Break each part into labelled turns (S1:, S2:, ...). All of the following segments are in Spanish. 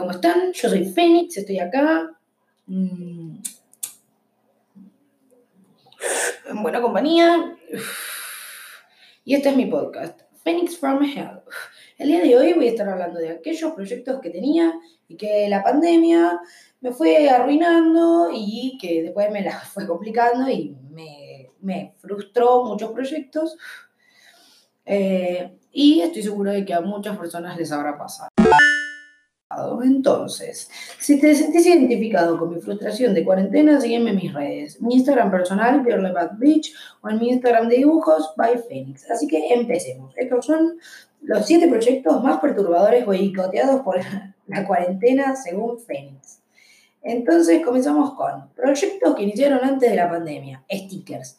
S1: ¿cómo están? Yo soy Fénix, estoy acá. Mm. En buena compañía. Y este es mi podcast, Phoenix from Hell. El día de hoy voy a estar hablando de aquellos proyectos que tenía y que la pandemia me fue arruinando y que después me la fue complicando y me, frustró muchos proyectos. Eh, y estoy seguro de que a muchas personas les habrá pasado. Entonces, si te sentís identificado con mi frustración de cuarentena, sígueme en mis redes. Mi Instagram personal, Bad Beach, o en mi Instagram de dibujos, by Phoenix. Así que empecemos. Estos son los siete proyectos más perturbadores boicoteados por la cuarentena según Phoenix. Entonces, comenzamos con proyectos que iniciaron antes de la pandemia. Stickers.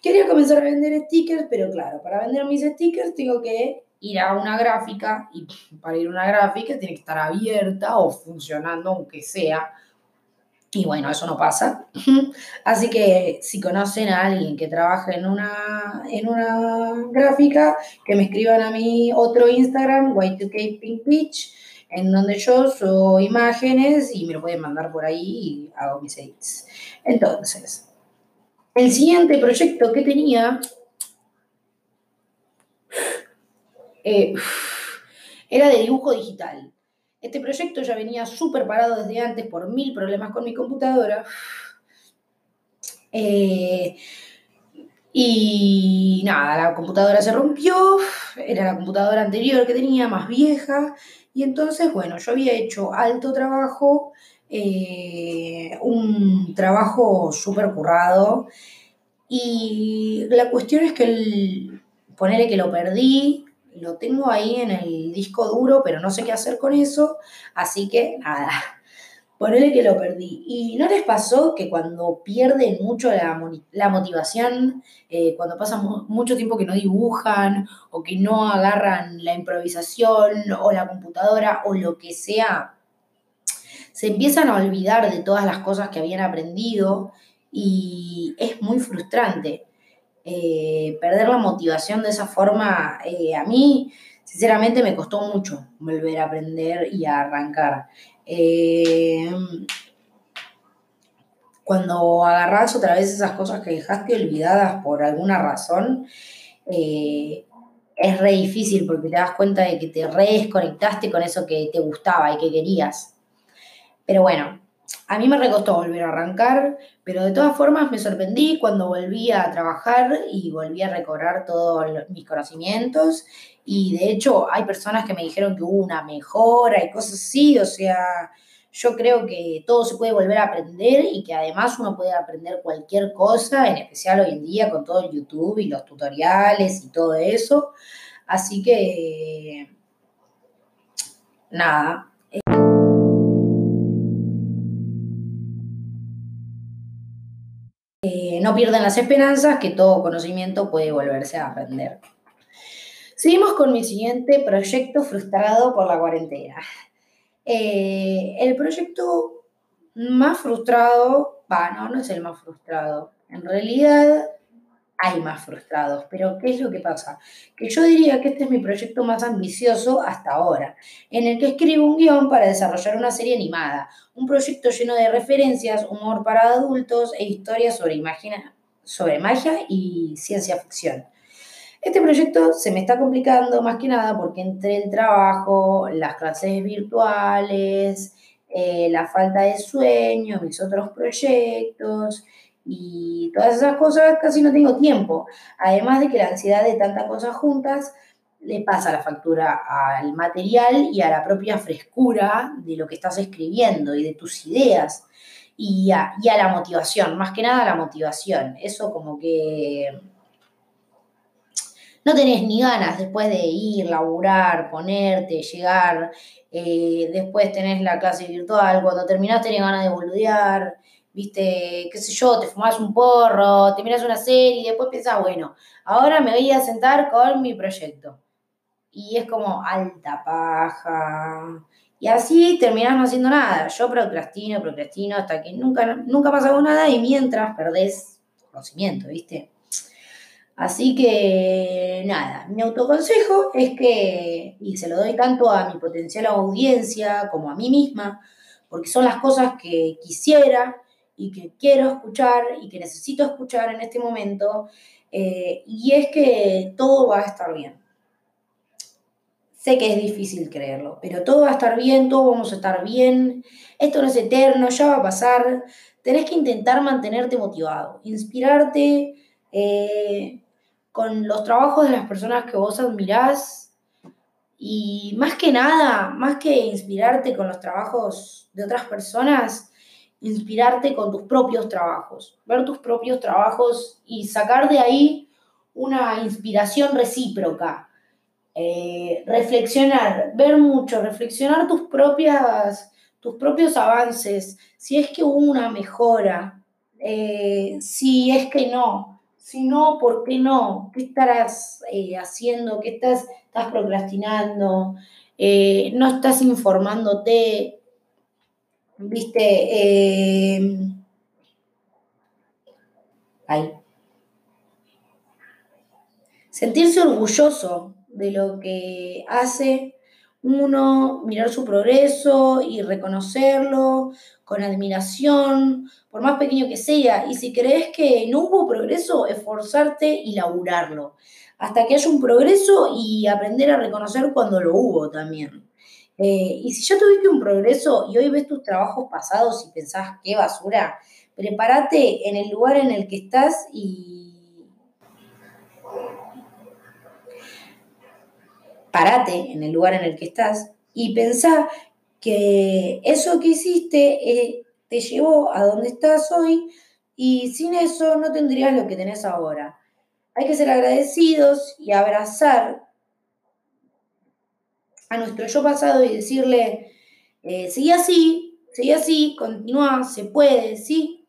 S1: Quería comenzar a vender stickers, pero claro, para vender mis stickers tengo que ir a una gráfica y para ir a una gráfica tiene que estar abierta o funcionando aunque sea. Y bueno, eso no pasa. Así que si conocen a alguien que trabaja en una, en una gráfica, que me escriban a mi otro Instagram, Y2K Pink Beach, en donde yo subo imágenes y me lo pueden mandar por ahí y hago mis edits. Entonces, el siguiente proyecto que tenía Eh, era de dibujo digital. Este proyecto ya venía súper parado desde antes por mil problemas con mi computadora. Eh, y nada, la computadora se rompió, era la computadora anterior que tenía, más vieja, y entonces, bueno, yo había hecho alto trabajo, eh, un trabajo súper currado, y la cuestión es que el, ponele que lo perdí, lo tengo ahí en el disco duro, pero no sé qué hacer con eso, así que nada, ponele que lo perdí. ¿Y no les pasó que cuando pierden mucho la, motivación, eh, cuando pasan mucho tiempo que no dibujan o que no agarran la improvisación o la computadora o lo que sea, se empiezan a olvidar de todas las cosas que habían aprendido y es muy frustrante. Eh, perder la motivación de esa forma, eh, a mí, sinceramente, me costó mucho volver a aprender y a arrancar. Eh, cuando agarras otra vez esas cosas que dejaste olvidadas por alguna razón, es re difícil porque te das cuenta de que te re desconectaste con eso que te gustaba y que querías. Pero bueno, a mí me recostó volver a arrancar, pero de todas formas me sorprendí cuando volví a trabajar y volví a recobrar todos mis conocimientos. Y de hecho hay personas que me dijeron que hubo una mejora y cosas así. O sea, yo creo que todo se puede volver a aprender y que además uno puede aprender cualquier cosa, en especial hoy en día con todo el YouTube y los tutoriales y todo eso. Así que, nada. No pierdan las esperanzas que todo conocimiento puede volverse a aprender. Seguimos con mi siguiente proyecto frustrado por la cuarentena. Eh, el proyecto más frustrado, bueno, no es el más frustrado. En realidad hay más frustrados. Pero ¿qué es lo que pasa? Que yo diría que este es mi proyecto más ambicioso hasta ahora, en el que escribo un guion para desarrollar una serie animada, un proyecto lleno de referencias, humor para adultos e historias sobre, sobre magia y ciencia ficción. Este proyecto se me está complicando más que nada porque entre el trabajo, las clases virtuales, eh, la falta de sueño, mis otros proyectos y todas esas cosas casi no tengo tiempo. Además de que la ansiedad de tantas cosas juntas le pasa la factura al material y a la propia frescura de lo que estás escribiendo y de tus ideas y a, a la motivación, más que nada la motivación. Eso como que no tenés ni ganas después de ir, laburar, ponerte, llegar, eh, después tenés la clase virtual, cuando terminás tenés ganas de boludear, viste, qué sé yo, te fumas un porro, te miras una serie y después piensas, bueno, ahora me voy a sentar con mi proyecto. Y es como alta paja. Y así terminás no haciendo nada. Yo procrastino, procrastino hasta que nunca, nunca pasa nada y mientras perdés conocimiento, ¿viste? Así que nada, mi autoconsejo es que, y se lo doy tanto a mi potencial audiencia como a mí misma, porque son las cosas que quisiera y que quiero escuchar y que necesito escuchar en este momento, eh, y es que todo va a estar bien. Sé que es difícil creerlo, pero todo va a estar bien, todos vamos a estar bien, esto no es eterno, ya va a pasar, tenés que intentar mantenerte motivado, inspirarte. Eh, con los trabajos de las personas que vos admirás y más que nada, más que inspirarte con los trabajos de otras personas, inspirarte con tus propios trabajos, ver tus propios trabajos y sacar de ahí una inspiración recíproca. Eh, reflexionar, ver mucho, reflexionar tus, propias, tus propios avances, si es que hubo una mejora, eh, si es que no, si no, ¿por qué no? ¿Qué estarás eh, haciendo? ¿Qué estás, procrastinando? ¿No estás informándote? ¿Viste? Eh. Sentirse orgulloso de lo que hace uno, mirar su progreso y reconocerlo con admiración, por más pequeño que sea. Y si crees que no hubo progreso, esforzarte y laburarlo. Hasta que haya un progreso y aprender a reconocer cuando lo hubo también. Eh, y si ya tuviste un progreso y hoy ves tus trabajos pasados y pensás, qué basura, prepárate en el lugar en el que estás y parate en el lugar en el que estás y pensá que eso que hiciste eh, te llevó a donde estás hoy y sin eso no tendrías lo que tenés ahora. Hay que ser agradecidos y abrazar a nuestro yo pasado y decirle, eh, sigue así, sigue así, continúa, se puede, sí,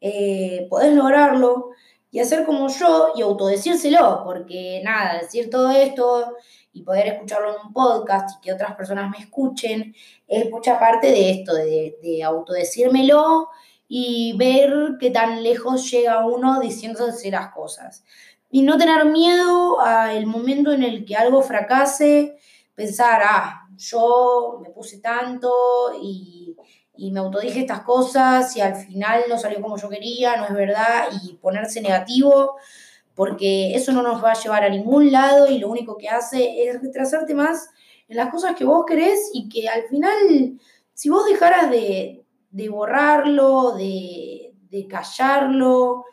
S1: eh, podés lograrlo y hacer como yo y autodecírselo, porque nada, decir todo esto y poder escucharlo en un podcast y que otras personas me escuchen, es mucha parte de esto, de, de autodecírmelo y ver qué tan lejos llega uno diciéndose las cosas. Y no tener miedo al momento en el que algo fracase, pensar, ah, yo me puse tanto y, y me autodije estas cosas y al final no salió como yo quería, no es verdad, y ponerse negativo porque eso no nos va a llevar a ningún lado y lo único que hace es retrasarte más en las cosas que vos querés y que al final, si vos dejaras de, borrarlo, de, de callarlo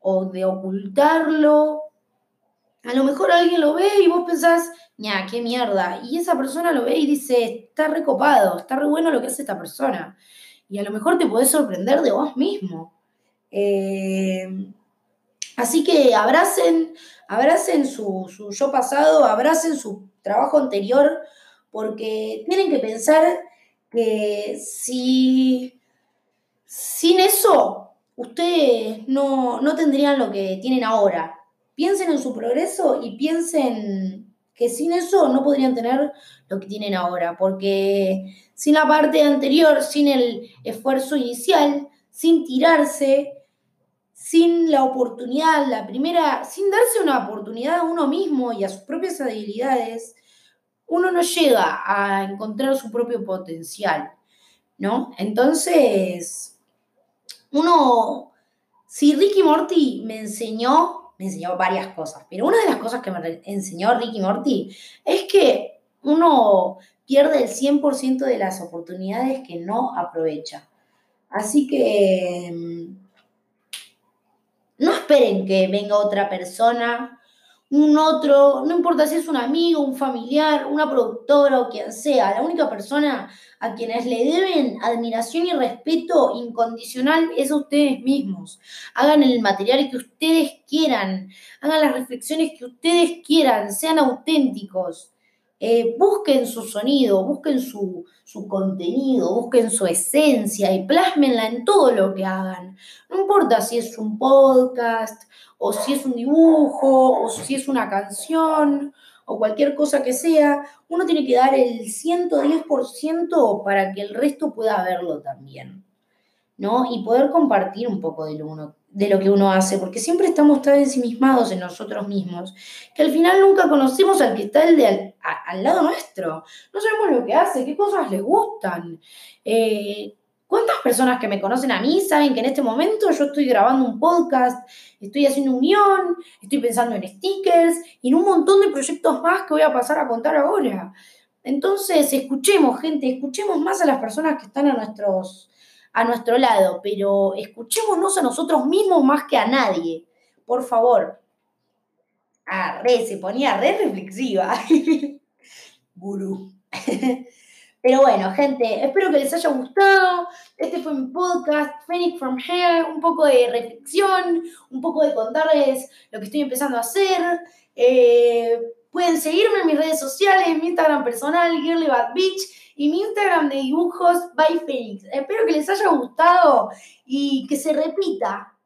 S1: o de ocultarlo, a lo mejor alguien lo ve y vos pensás, ña, qué mierda. Y esa persona lo ve y dice, está recopado, está re bueno lo que hace esta persona. Y a lo mejor te podés sorprender de vos mismo. Eh, Así que abracen, abracen su, yo pasado, abracen su trabajo anterior, porque tienen que pensar que si sin eso ustedes no, no tendrían lo que tienen ahora. Piensen en su progreso y piensen que sin eso no podrían tener lo que tienen ahora, porque sin la parte anterior, sin el esfuerzo inicial, sin tirarse, sin la oportunidad, la primera, sin darse una oportunidad a uno mismo y a sus propias habilidades, uno no llega a encontrar su propio potencial, ¿no? Entonces, uno, si Ricky Morty me enseñó, me enseñó varias cosas, pero una de las cosas que me enseñó Ricky Morty es que uno pierde el 100% de las oportunidades que no aprovecha. Así que no esperen que venga otra persona, un otro, no importa si es un amigo, un familiar, una productora o quien sea, la única persona a quienes le deben admiración y respeto incondicional es a ustedes mismos. Hagan el material que ustedes quieran, hagan las reflexiones que ustedes quieran, sean auténticos. Eh, busquen su sonido, busquen su, su, contenido, busquen su esencia y plásmenla en todo lo que hagan. No importa si es un podcast, o si es un dibujo, o si es una canción, o cualquier cosa que sea, uno tiene que dar el 110% para que el resto pueda verlo también, ¿no? Y poder compartir un poco de lo, uno, de lo que uno hace, porque siempre estamos tan ensimismados en nosotros mismos, que al final nunca conocemos al que está el de al, lado nuestro. No sabemos lo que hace, qué cosas le gustan. Eh, ¿Cuántas personas que me conocen a mí saben que en este momento yo estoy grabando un podcast, estoy haciendo un guion, estoy pensando en stickers y en un montón de proyectos más que voy a pasar a contar ahora? Entonces, escuchemos, gente, escuchemos más a las personas que están a nuestros, a nuestro lado, pero escuchémonos a nosotros mismos más que a nadie, por favor. Ah, re, se ponía re reflexiva. Gurú. Pero bueno, gente, espero que les haya gustado. Este fue mi podcast, Phoenix from Here, un poco de reflexión, un poco de contarles lo que estoy empezando a hacer. Eh, pueden seguirme en mis redes sociales, mi Instagram personal, Girly Bad Beach y mi Instagram de dibujos by Phoenix. Espero que les haya gustado y que se repita